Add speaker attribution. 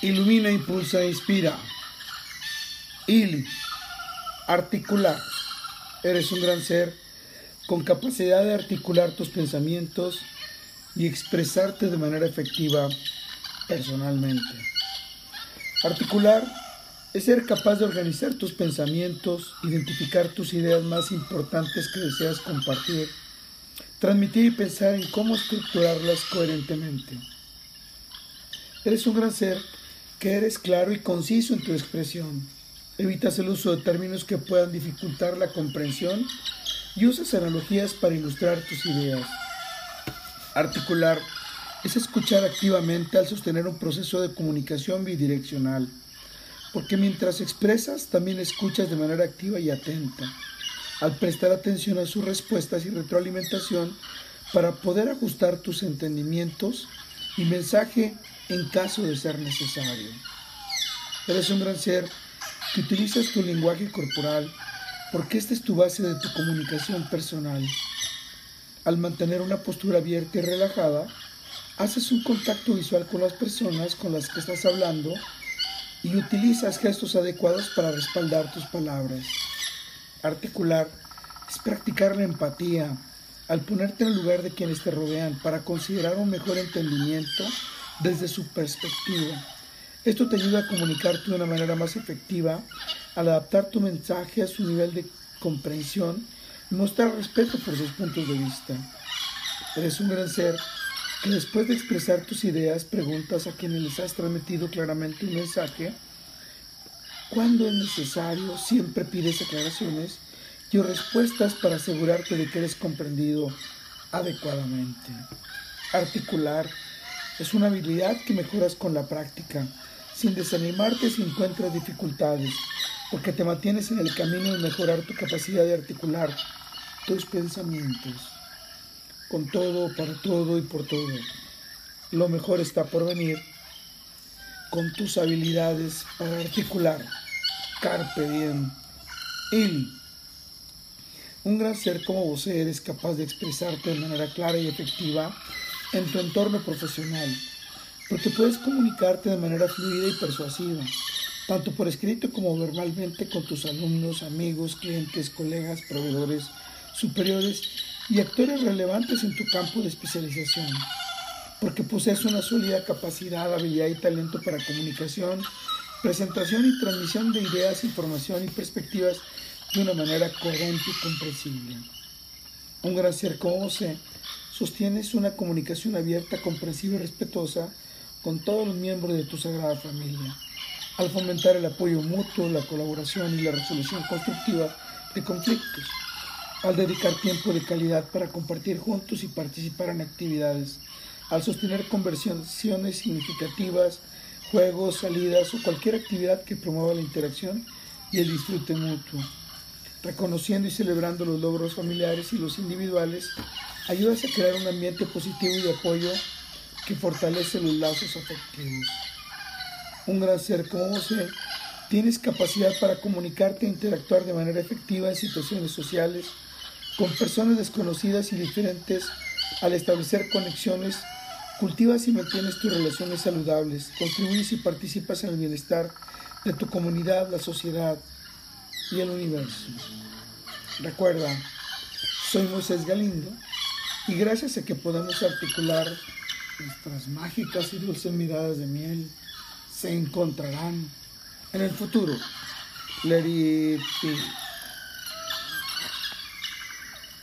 Speaker 1: Ilumina, impulsa, inspira. Ili. Articular. Eres un gran ser con capacidad de articular tus pensamientos y expresarte de manera efectiva personalmente. Articular es ser capaz de organizar tus pensamientos, identificar tus ideas más importantes que deseas compartir, transmitir y pensar en cómo estructurarlas coherentemente. Eres un gran ser que eres claro y conciso en tu expresión. Evitas el uso de términos que puedan dificultar la comprensión y usas analogías para ilustrar tus ideas. Articular es escuchar activamente al sostener un proceso de comunicación bidireccional, porque mientras expresas también escuchas de manera activa y atenta, al prestar atención a sus respuestas y retroalimentación para poder ajustar tus entendimientos y mensaje en caso de ser necesario. Eres un gran ser que utilizas tu lenguaje corporal porque esta es tu base de tu comunicación personal. Al mantener una postura abierta y relajada, haces un contacto visual con las personas con las que estás hablando y utilizas gestos adecuados para respaldar tus palabras. Articular es practicar la empatía al ponerte en lugar de quienes te rodean para considerar un mejor entendimiento desde su perspectiva. Esto te ayuda a comunicarte de una manera más efectiva, al adaptar tu mensaje a su nivel de comprensión y mostrar respeto por sus puntos de vista. Eres un gran ser que después de expresar tus ideas preguntas a quienes les has transmitido claramente un mensaje. Cuando es necesario, siempre pides aclaraciones y respuestas para asegurarte de que eres comprendido adecuadamente. Articular es una habilidad que mejoras con la práctica, sin desanimarte si encuentras dificultades, porque te mantienes en el camino de mejorar tu capacidad de articular tus pensamientos. Con todo, para todo y por todo. Lo mejor está por venir con tus habilidades para articular. Carpe diem. Il. Un gran ser como vos eres capaz de expresarte de manera clara y efectiva en tu entorno profesional, porque puedes comunicarte de manera fluida y persuasiva, tanto por escrito como verbalmente con tus alumnos, amigos, clientes, colegas, proveedores, superiores y actores relevantes en tu campo de especialización, porque posees una sólida capacidad, habilidad y talento para comunicación, presentación y transmisión de ideas, información y perspectivas de una manera coherente y comprensible. Un gran ser como vos sostienes una comunicación abierta, comprensiva y respetuosa con todos los miembros de tu sagrada familia, al fomentar el apoyo mutuo, la colaboración y la resolución constructiva de conflictos, al dedicar tiempo de calidad para compartir juntos y participar en actividades, al sostener conversaciones significativas, juegos, salidas o cualquier actividad que promueva la interacción y el disfrute mutuo reconociendo y celebrando los logros familiares y los individuales, ayudas a crear un ambiente positivo y de apoyo que fortalece los lazos afectivos. Un gran ser como vos tienes capacidad para comunicarte e interactuar de manera efectiva en situaciones sociales con personas desconocidas y diferentes al establecer conexiones, cultivas y mantienes tus relaciones saludables, contribuyes y participas en el bienestar de tu comunidad, la sociedad, y el universo. Recuerda, soy Moisés Galindo y gracias a que podemos articular nuestras mágicas y dulces miradas de miel, se encontrarán en el futuro. Let it be.